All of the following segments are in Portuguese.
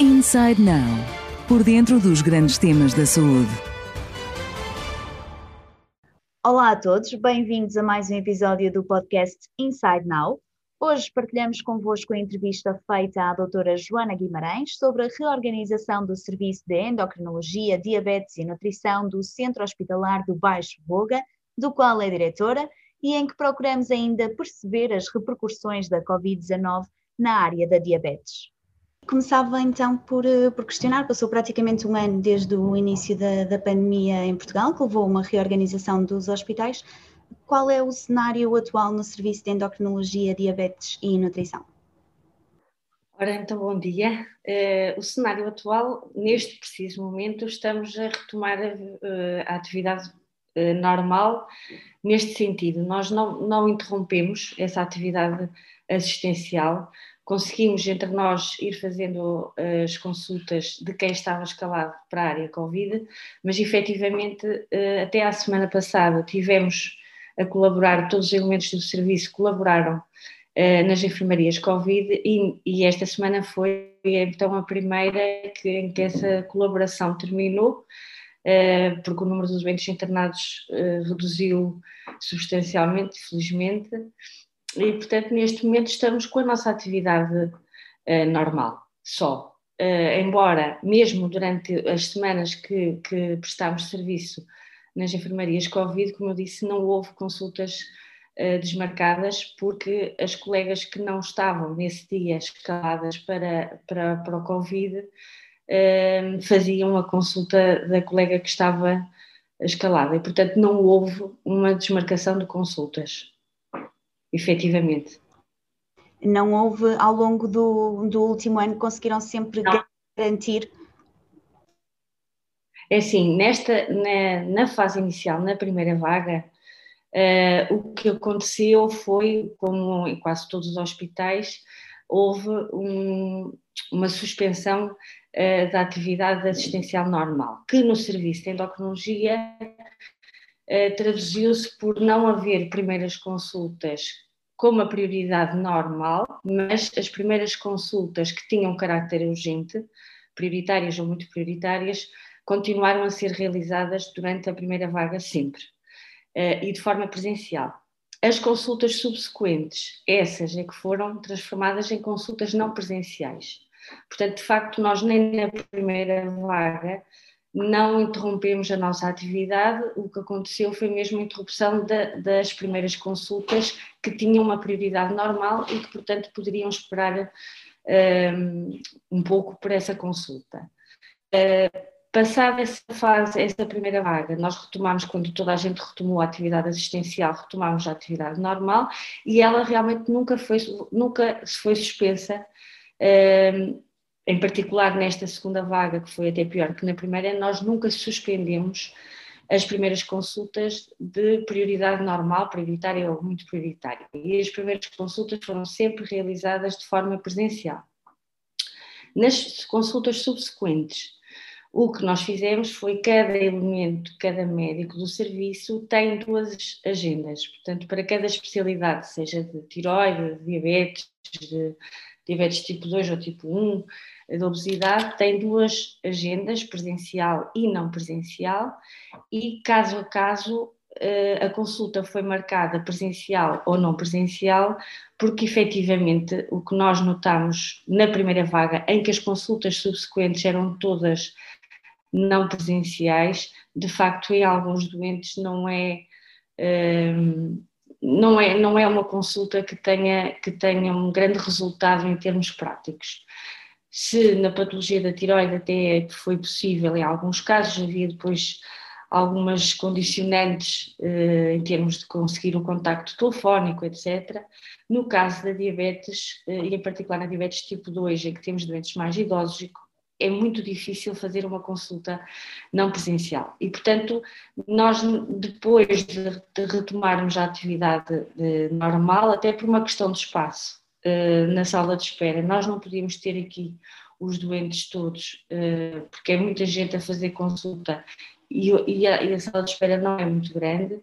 Inside Now por dentro dos grandes temas da saúde. Olá a todos, bem-vindos a mais um episódio do podcast Inside Now. Hoje partilhamos convosco a entrevista feita à doutora Joana Guimarães sobre a reorganização do Serviço de Endocrinologia, Diabetes e Nutrição do Centro Hospitalar do Baixo Voga, do qual é diretora, e em que procuramos ainda perceber as repercussões da Covid-19 na área da diabetes. Começava então por, eh, por, questionar, passou praticamente um ano desde o início da, da pandemia em Portugal, que levou a uma reorganização dos hospitais. Qual é o cenário atual no Serviço de Endocrinologia, Diabetes e Nutrição? Ora, então, bom dia. Uh, o cenário atual, neste preciso momento, estamos a retomar a, uh, a atividade uh, normal, neste sentido. Nós não, não interrompemos essa atividade assistencial, conseguimos entre nós ir fazendo eh, as consultas de quem estava escalado para a área Covid, mas efetivamente eh, até à semana passada tivemos a colaborar, todos os elementos do serviço colaboraram eh, nas enfermarias Covid e, e, esta semana foi então a primeira que, em que essa colaboração terminou, porque o número dos doentes internados reduziu substancialmente, felizmente, e, portanto, neste momento estamos com a nossa atividade uh, normal, só. Uh, embora, mesmo durante as semanas que, que prestámos serviço nas enfermarias Covid, como eu disse, não houve consultas uh, desmarcadas, porque as colegas que não estavam nesse dia escaladas para, para, para o Covid uh, faziam a consulta da colega que estava escalada e, portanto, não houve uma desmarcação de consultas efetivamente. Não houve, ao longo do, do último ano, conseguiram sempre Não. garantir? É assim, nesta, na, na fase inicial, na primeira vaga, uh, o que aconteceu foi, como em quase todos os hospitais, houve um, uma suspensão uh, da atividade assistencial normal, que no serviço de endocrinologia uh, traduziu-se por não haver primeiras consultas com uma prioridade normal, mas as primeiras consultas que tinham caráter urgente, prioritárias ou muito prioritárias, continuaram a ser realizadas durante a primeira vaga sempre uh, e de forma presencial. As consultas subsequentes, essas é que foram transformadas em consultas não presenciais. Portanto, de facto, nós nem na primeira vaga não interrompemos a nossa atividade, o que aconteceu foi mesmo a interrupção da, das primeiras consultas que tinham uma prioridade normal e que, portanto, poderiam esperar um, um pouco por essa consulta. Uh, Passada essa fase, essa primeira vaga, nós retomamos, quando toda a gente retomou a atividade assistencial, retomamos a atividade normal e ela realmente nunca foi, nunca foi suspensa. Um, em particular nesta segunda vaga, que foi até pior que na primeira, nós nunca suspendemos as primeiras consultas de prioridade normal, prioritária ou muito prioritária. E as primeiras consultas foram sempre realizadas de forma presencial. Nas consultas subsequentes, o que nós fizemos foi cada elemento, cada médico do serviço tem duas agendas. Portanto, para cada especialidade, seja de tiroide, de diabetes, de diabetes tipo 2 ou tipo 1, da obesidade tem duas agendas, presencial e não presencial, e caso a caso eh, a consulta foi marcada presencial ou não presencial, porque efetivamente o que nós notamos na primeira vaga, em que as consultas subsequentes eram todas não presenciais, de facto em alguns doentes não é. Um, eh, não é, não é uma consulta que tenha, que tenha um grande resultado em termos práticos se na patologia da tiroide até foi possível, em alguns casos havia depois algumas condicionantes eh, em termos de conseguir o contacto telefónico, etc. No caso da diabetes, eh, e em particular na diabetes tipo 2, em que temos doentes mais idosos, é muito difícil fazer uma consulta não presencial. E, portanto, nós, depois de, retomarmos a atividade eh, normal, até por uma questão de espaço, uh, na sala de espera. Nós não podíamos ter aqui os doentes todos, uh, porque é muita gente a fazer consulta e, a, sala de espera não é muito grande.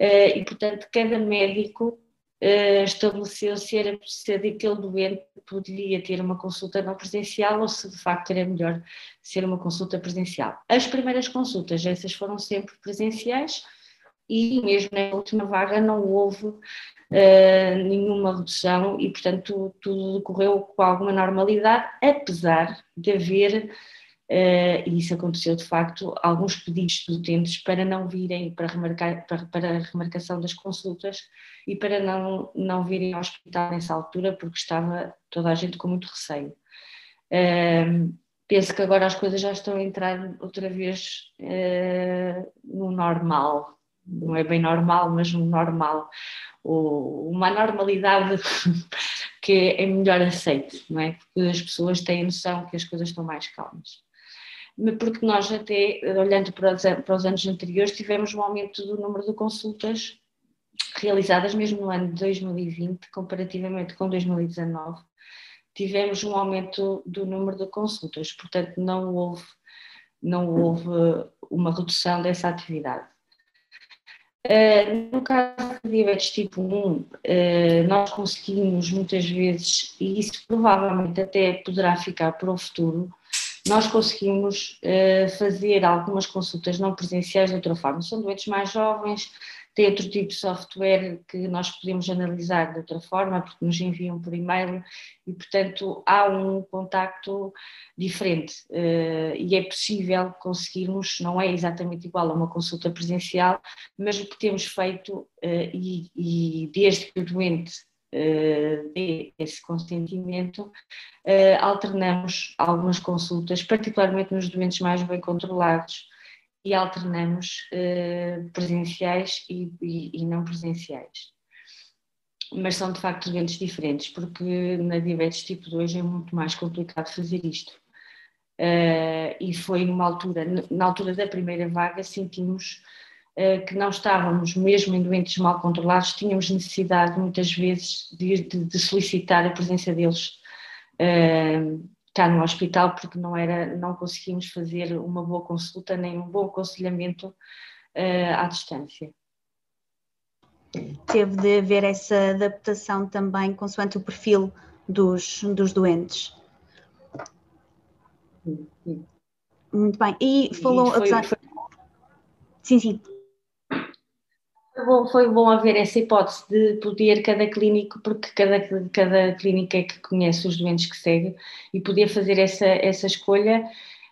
E, portanto, cada médico uh, estabeleceu se era se aquele doente poderia ter uma consulta não presencial ou se de facto era melhor ser uma consulta presencial. As primeiras consultas, essas foram sempre presenciais e mesmo na última vaga não houve uh, nenhuma redução e portanto tudo decorreu com alguma normalidade, apesar de haver Uh, e isso aconteceu de facto, alguns pedidos de utentes para não virem para, remarcar, para, para a remarcação das consultas e para não, não virem ao hospital nessa altura, porque estava toda a gente com muito receio. Uh, penso que agora as coisas já estão a entrar outra vez uh, no normal, não é bem normal, mas no normal, uma normalidade que é melhor aceite, não é? Porque as pessoas têm a noção que as coisas estão mais calmas porque nós até, olhando para os, para os anos anteriores, tivemos um aumento do número de consultas realizadas mesmo no ano de 2020, comparativamente com 2019, tivemos um aumento do número de consultas, portanto não houve, não houve uma redução dessa atividade. Uh, no caso de diabetes tipo 1, uh, nós conseguimos muitas vezes, e isso provavelmente até poderá ficar para o futuro, nós conseguimos uh, fazer algumas consultas não presenciais de outra forma. São doentes mais jovens, têm outro tipo de software que nós podemos analisar de outra forma, porque nos enviam por e-mail e, portanto, há um contacto diferente uh, e é possível conseguirmos, não é exatamente igual a uma consulta presencial, mas o que temos feito uh, e, e desde que o doente dê esse consentimento, uh, alternamos algumas consultas, particularmente nos doentes mais bem controlados, e alternamos uh, presenciais e, não presenciais. Mas são de facto doentes diferentes, porque na diabetes tipo 2 é muito mais complicado fazer isto. Uh, e foi numa altura, na altura da primeira vaga, sentimos eh, que não estávamos, mesmo em doentes mal controlados, tínhamos necessidade muitas vezes de, de, de solicitar a presença deles uh, cá no hospital, porque não, era, não conseguimos fazer uma boa consulta nem um bom aconselhamento uh, à distância. Teve de haver essa adaptação também consoante o perfil dos, dos doentes. Sim, sim. Muito bem. E falou. E foi, apesar... foi... Sim, sim bom, foi bom haver essa hipótese de poder cada clínico, porque cada, cada clínica é que conhece os doentes que segue, e poder fazer essa, essa escolha,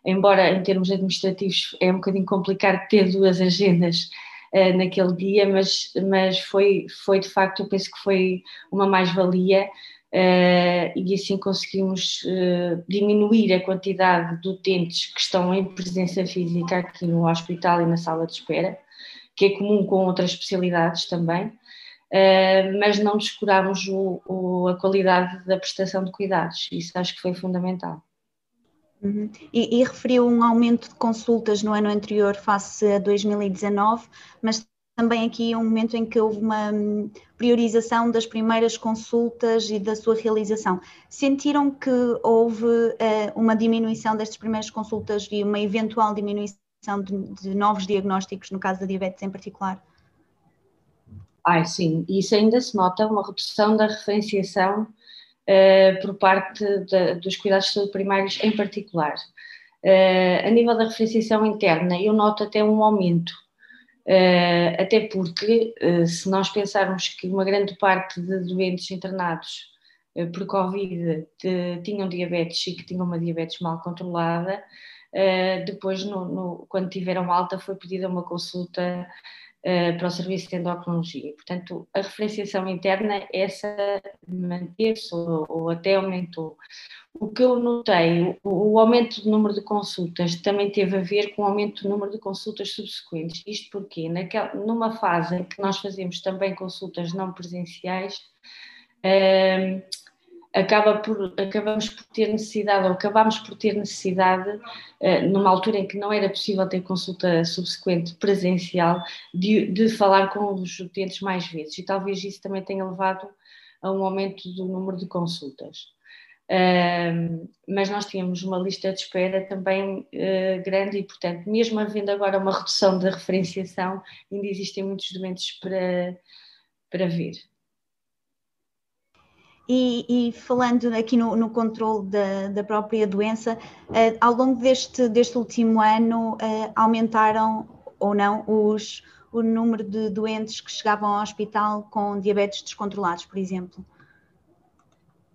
embora em termos administrativos é um bocadinho complicado ter duas agendas uh, naquele dia, mas, mas foi, foi de facto, eu penso que foi uma mais-valia. Uh, e assim conseguimos uh, diminuir a quantidade de utentes que estão em presença física aqui no hospital e na sala de espera, que é comum com outras especialidades também, uh, mas não descuramos o, o, a qualidade da prestação de cuidados, isso acho que foi fundamental. Uhum. E, e, referiu um aumento de consultas no ano anterior face a 2019, mas também aqui um momento em que houve uma hum, priorização das primeiras consultas e da sua realização. Sentiram que houve uh, uma diminuição destas primeiras consultas e uma eventual diminuição de, de novos diagnósticos, no caso da diabetes em particular? Ai, sim, isso ainda se nota uma redução da referenciação uh, por parte dos cuidados de saúde primários em particular. Uh, a nível da referenciação interna, eu noto até um aumento, uh, até porque se nós pensarmos que uma grande parte de doentes internados por Covid de, tinham diabetes e que tinham uma diabetes mal controlada, depois, no, no, quando tiveram alta, foi pedida uma consulta uh, para o serviço de endocrinologia. Portanto, a referenciação interna, essa manteve-se ou, ou, até aumentou. O que eu notei, o, o, aumento do número de consultas também teve a ver com o aumento do número de consultas subsequentes. Isto porque, naquela, numa fase em que nós fazemos também consultas não presenciais, uh, acaba por, acabamos por ter necessidade, ou acabámos por ter necessidade, uh, numa altura em que não era possível ter consulta subsequente presencial, de, de falar com os utentes mais vezes. E talvez isso também tenha levado a um aumento do número de consultas. Mas nós tínhamos uma lista de espera também uh, grande e, portanto, mesmo havendo agora uma redução da referenciação, ainda existem muitos doentes para, para ver. E, e, falando aqui no, no controle da, da, própria doença, uh, ao longo deste, deste último ano uh, aumentaram ou não os, o número de doentes que chegavam ao hospital com diabetes descontrolados, por exemplo?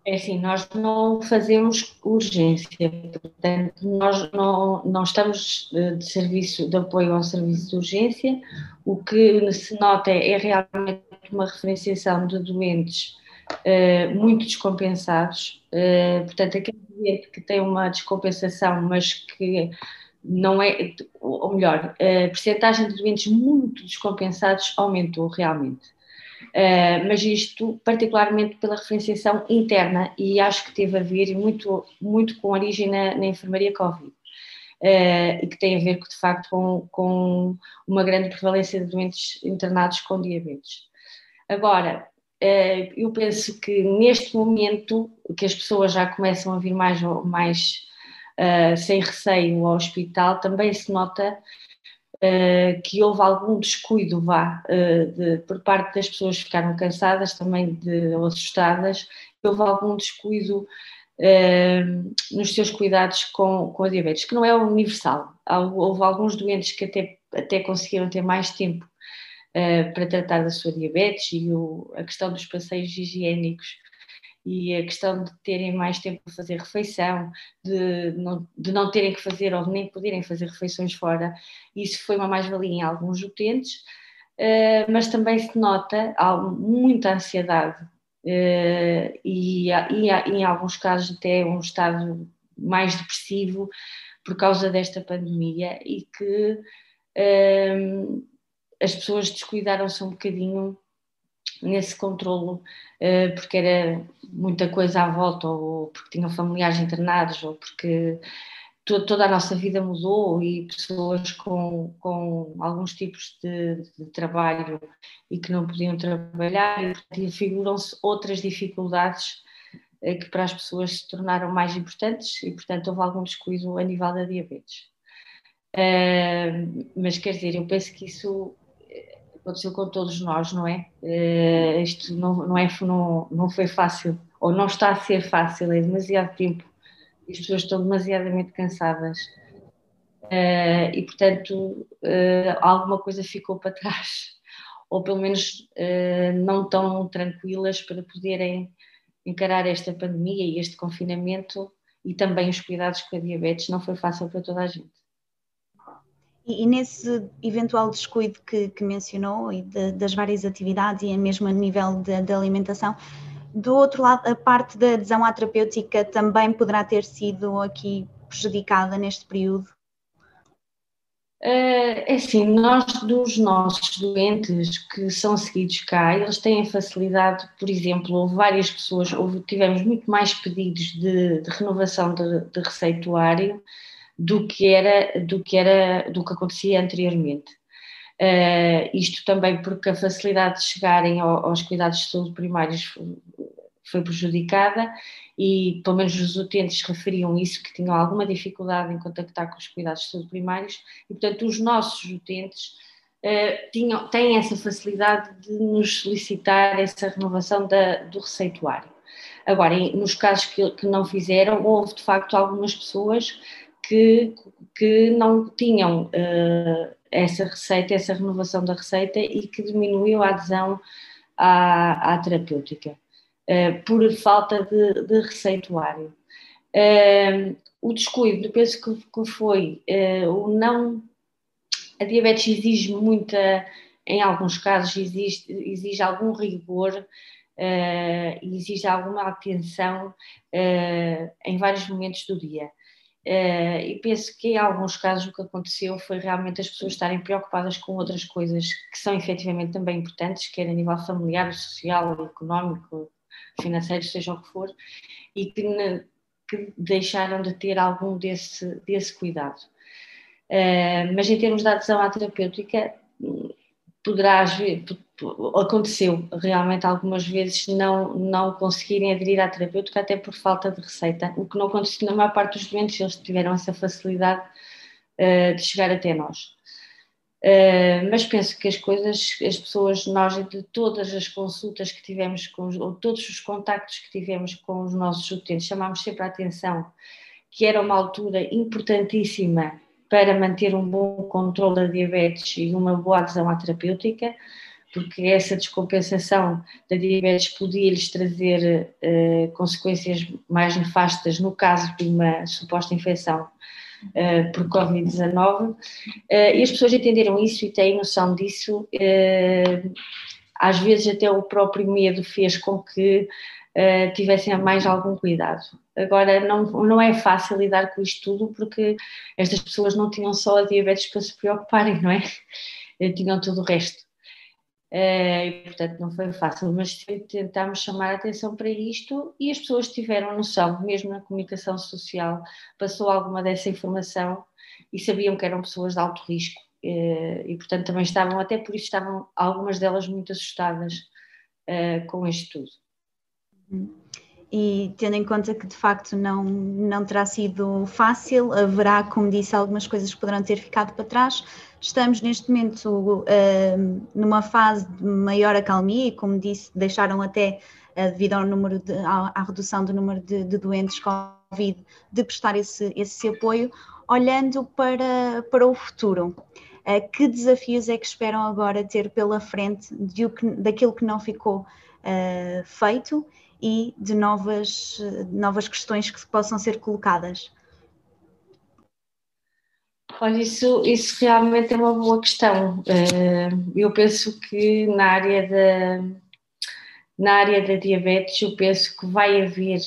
É assim, nós não fazemos urgência, portanto, nós não, não estamos de serviço de apoio ao serviço de urgência. O que se nota é realmente uma referenciação de doentes uh, muito descompensados. Uh, portanto, aquele doente que tem uma descompensação, mas que não é, ou melhor, a percentagem de doentes muito descompensados aumentou realmente. Uh, mas isto particularmente pela referenciação interna e acho que teve a ver muito, muito com a origem na, na enfermaria Covid uh, e que tem a ver de facto com, com uma grande prevalência de doentes internados com diabetes. Agora, eu penso que neste momento que as pessoas já começam a vir mais, mais sem receio ao hospital, também se nota Uh, que houve algum descuido, vá, uh, de, por parte das pessoas que ficaram cansadas, também de, ou assustadas, houve algum descuido uh, nos seus cuidados com, com a diabetes, que não é universal. Houve alguns doentes que até, até conseguiram ter mais tempo para tratar da sua diabetes e o, a questão dos passeios higiênicos e a questão de terem mais tempo para fazer refeição, de não, de não terem que fazer ou nem poderem fazer refeições fora, isso foi uma mais-valia em alguns utentes, uh, mas também se nota muita ansiedade uh, e, e, em alguns casos até um estado mais depressivo por causa desta pandemia e que uh, as pessoas descuidaram-se um bocadinho nesse controlo, eh, porque era muita coisa à volta, ou porque tinham familiares internados, ou porque toda a nossa vida mudou e pessoas com, com alguns tipos de, de trabalho e que não podiam trabalhar, e figuram-se outras dificuldades eh, que para as pessoas se tornaram mais importantes e, portanto, houve algum descuido a nível da diabetes. Uh, mas quer dizer, eu penso que isso aconteceu com todos nós, não é? Uh, isto não, não, é, não, não foi fácil, ou não está a ser fácil, é demasiado tempo, as pessoas estão demasiadamente cansadas. Uh, e, portanto, uh, alguma coisa ficou para trás, ou pelo menos não tão tranquilas para poderem encarar esta pandemia e este confinamento e também os cuidados com a diabetes. Não foi fácil para toda a gente. E, e nesse eventual descuido que, que mencionou e de, das várias atividades e mesmo a nível de, alimentação, do outro lado, a parte da adesão à terapêutica também poderá ter sido aqui prejudicada neste período? Eh, é assim, nós dos nossos doentes que são seguidos cá, eles têm facilidade, por exemplo, houve várias pessoas, houve, tivemos muito mais pedidos de, de renovação de, de receituário do que era do que era do que acontecia anteriormente. Uh, isto também porque a facilidade de chegarem ao, aos cuidados de saúde primários foi prejudicada e pelo menos os utentes referiam isso, que tinham alguma dificuldade em contactar com os cuidados de saúde primários e portanto os nossos utentes uh, tinham, têm essa facilidade de nos solicitar essa renovação da, do receituário. Agora, nos casos que, que não fizeram, houve de facto algumas pessoas que, que não tinham uh, essa receita, essa renovação da receita e que diminuiu a adesão à, à terapêutica uh, por falta de, de receituário. Uh, o descuido, penso que, que foi o não. A diabetes exige muita, em alguns casos, exige, exige algum rigor Uh, exige alguma atenção em vários momentos do dia. Uh, e penso que em alguns casos o que aconteceu foi realmente as pessoas estarem preocupadas com outras coisas que são efetivamente também importantes, quer a nível familiar, social, económico, financeiro, seja o que for, e que, ne, que deixaram de ter algum desse, desse cuidado. Uh, mas em termos de adesão à terapêutica, poderá aconteceu realmente algumas vezes não, não conseguirem aderir à terapêutica até por falta de receita, o que não aconteceu na maior parte dos doentes, eles tiveram essa facilidade uh, de chegar até nós. Uh, mas penso que as coisas, as pessoas, nós, de todas as consultas que tivemos, com, ou todos os contactos que tivemos com os nossos utentes, chamámos sempre a atenção que era uma altura importantíssima para manter um bom controle da diabetes e uma boa adesão à terapêutica, porque essa descompensação da diabetes podia-lhes trazer uh, consequências mais nefastas no caso de uma suposta infecção uh, por Covid-19. Uh, e as pessoas entenderam isso e têm noção disso. às vezes, até o próprio medo fez com que tivessem mais algum cuidado. Agora, não, não é fácil lidar com isto tudo porque estas pessoas não tinham só a diabetes para se preocuparem, não é? Tinham todo o resto. Uh, e, portanto, não foi fácil, mas tentámos chamar a atenção para isto e as pessoas tiveram noção, mesmo na comunicação social, passou alguma dessa informação e sabiam que eram pessoas de alto risco e, portanto, também estavam, até por isso, estavam algumas delas muito assustadas uh, com isto tudo. E tendo em conta que de facto não, não terá sido fácil, haverá, como disse, algumas coisas que poderão ter ficado para trás. Estamos neste momento uh, numa fase de maior acalmia e, como disse, deixaram até, uh, devido ao número de, à, à, redução do número de, de doentes Covid, de prestar esse, esse apoio, olhando para, para o futuro. Uh, que desafios é que esperam agora ter pela frente de, daquilo que não ficou feito e de novas, novas questões que possam ser colocadas? Olha, isso, isso realmente é uma boa questão. Eh, eu penso que na área da, na área da diabetes, eu penso que vai haver,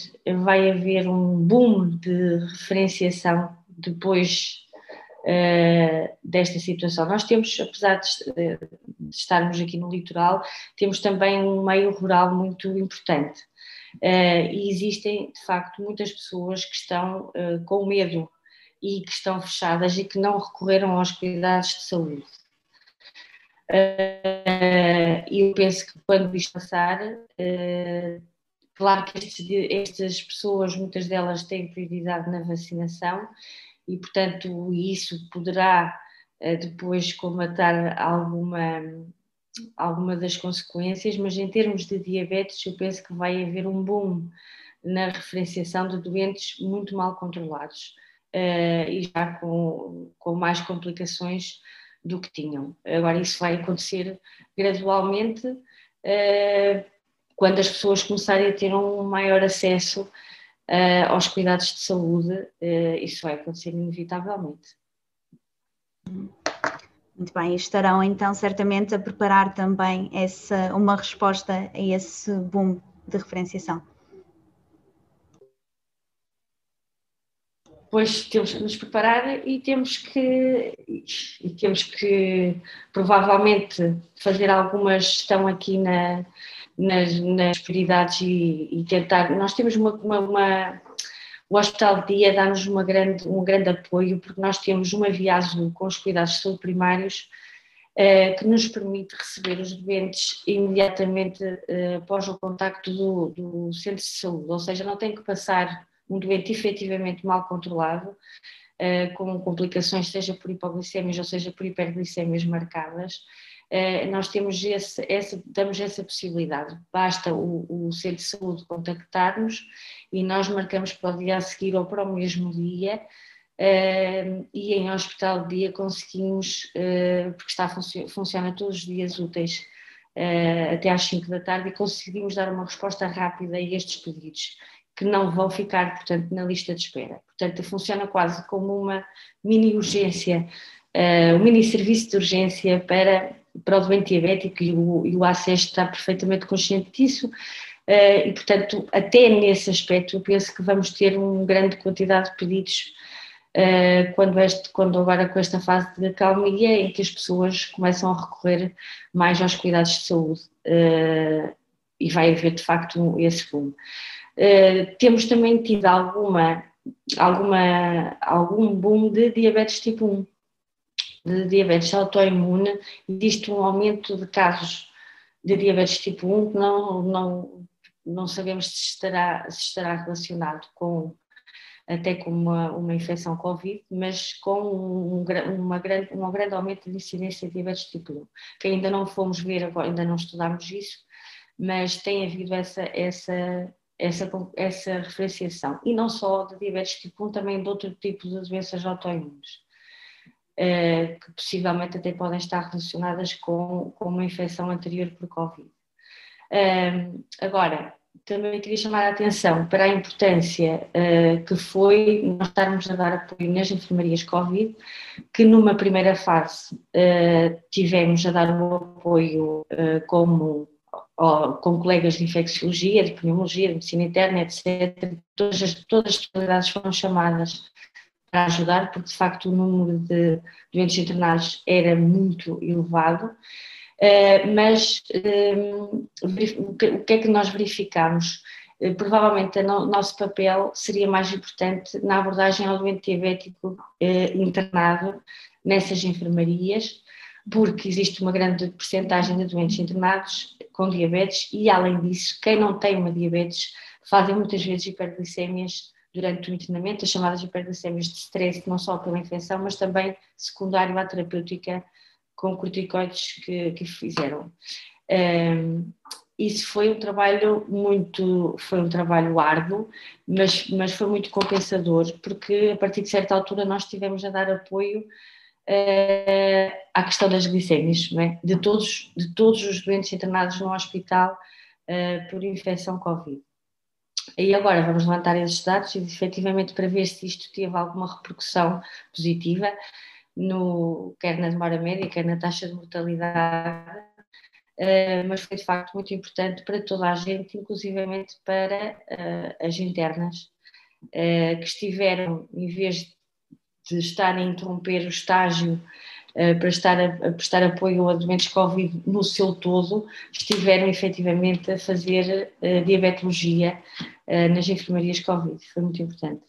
vai haver um boom de referenciação depois uh, desta situação. Nós temos, apesar de, de, estarmos aqui no litoral, temos também um meio rural muito importante. Uh, e existem, de facto, muitas pessoas que estão uh, com medo e que estão fechadas e que não recorreram aos cuidados de saúde. Uh, eu penso que quando isto passar, claro que estes, estas pessoas, muitas delas têm prioridade na vacinação e, portanto, isso poderá depois comatar alguma alguma das consequências, mas em termos de diabetes, eu penso que vai haver um boom na referenciação de doentes muito mal controlados uh, e já com, com mais complicações do que tinham. Agora, isso vai acontecer gradualmente uh, quando as pessoas começarem a ter um maior acesso uh, aos cuidados de saúde, isso vai acontecer inevitavelmente. Muito bem, estarão então certamente a preparar também essa, uma resposta a esse boom de referenciação. Pois temos que nos preparar e temos que, e temos que provavelmente fazer alguma gestão aqui na, nas, nas prioridades e, e, tentar. Nós temos uma, uma, uma o Hospital de Dia dá-nos grande, um grande apoio, porque nós temos uma via azul com os cuidados de saúde primários eh, que nos permite receber os doentes imediatamente eh, após o contacto do, do, centro de saúde, ou seja, não tem que passar um doente efetivamente mal controlado, eh, com complicações, seja por hipoglicemias ou seja por hiperglicemias marcadas, nós temos esse, essa, damos essa possibilidade. Basta o, o centro de saúde contactar-nos e nós marcamos para o dia a seguir ou para o mesmo dia. Uh, e em hospital de dia conseguimos, uh, porque está, funciona todos os dias úteis uh, até às 5 da tarde, e conseguimos dar uma resposta rápida a estes pedidos, que não vão ficar, portanto, na lista de espera. Portanto, funciona quase como uma mini urgência, um mini serviço de urgência para para o doente diabético e o, e o ACES está perfeitamente consciente disso. Uh, e, portanto, até nesse aspecto, eu penso que vamos ter uma grande quantidade de pedidos uh, quando, este, quando agora com esta fase de calmia em que as pessoas começam a recorrer mais aos cuidados de saúde uh, e vai haver de facto esse boom. temos também tido alguma, alguma, algum boom de diabetes tipo 1 de diabetes autoimune, existe um aumento de casos de diabetes tipo 1 que não, não, não sabemos se estará, se estará relacionado com até com uma, uma infecção Covid, mas com um, uma grande, um grande aumento de incidência de diabetes tipo 1, que ainda não fomos ver ainda não estudámos isso, mas tem havido essa, essa, essa, essa referenciação. E não só de diabetes tipo 1, também de outro tipo de doenças autoimunes. Uh, que possivelmente até podem estar relacionadas com, com uma infecção anterior por Covid. Uh, agora, também queria chamar a atenção para a importância uh, que foi nós estarmos a dar apoio nas enfermarias Covid, que numa primeira fase uh, tivemos a dar o apoio uh, como com colegas de infecciologia, de pneumologia, de medicina interna, etc. Todas as, todas as especialidades foram chamadas ajudar, porque de facto o número de doentes internados era muito elevado eh, mas ehm, o que é que nós verificamos? Eh, provavelmente o nosso papel seria mais importante na abordagem ao doente diabético eh, internado nessas enfermarias, porque existe uma grande percentagem de doentes internados com diabetes e, além disso, quem não tem uma diabetes fazem muitas vezes hiperglicemias durante o internamento, as chamadas hiperglicemias de stress, não só pela infecção, mas também secundário à terapêutica com corticoides que, que fizeram. Um, isso foi um trabalho muito, foi um trabalho árduo, mas, mas foi muito compensador, porque a partir de certa altura nós tivemos a dar apoio uh, à questão das glicémias, é? de, todos, de todos os doentes internados no hospital uh, por infecção Covid. E agora vamos levantar esses dados efetivamente para ver se isto teve alguma repercussão positiva no, quer na demora média, quer na taxa de mortalidade, uh, mas foi de facto muito importante para toda a gente, inclusivamente para uh, as internas, uh, que estiveram, em vez de estarem a interromper o estágio para estar a, a, prestar apoio a doentes Covid no seu todo, estiveram efetivamente a fazer diabetologia nas enfermarias Covid. Foi muito importante.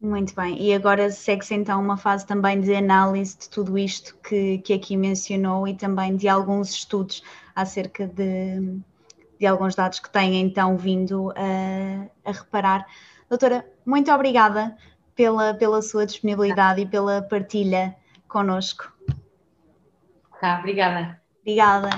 Muito bem, e agora segue-se então uma fase também de análise de tudo isto que, que aqui mencionou e também de alguns estudos acerca de, de alguns dados que têm então vindo a, a reparar. Doutora, muito obrigada pela, pela sua disponibilidade e pela partilha conosco. Tá, obrigada. Obrigada.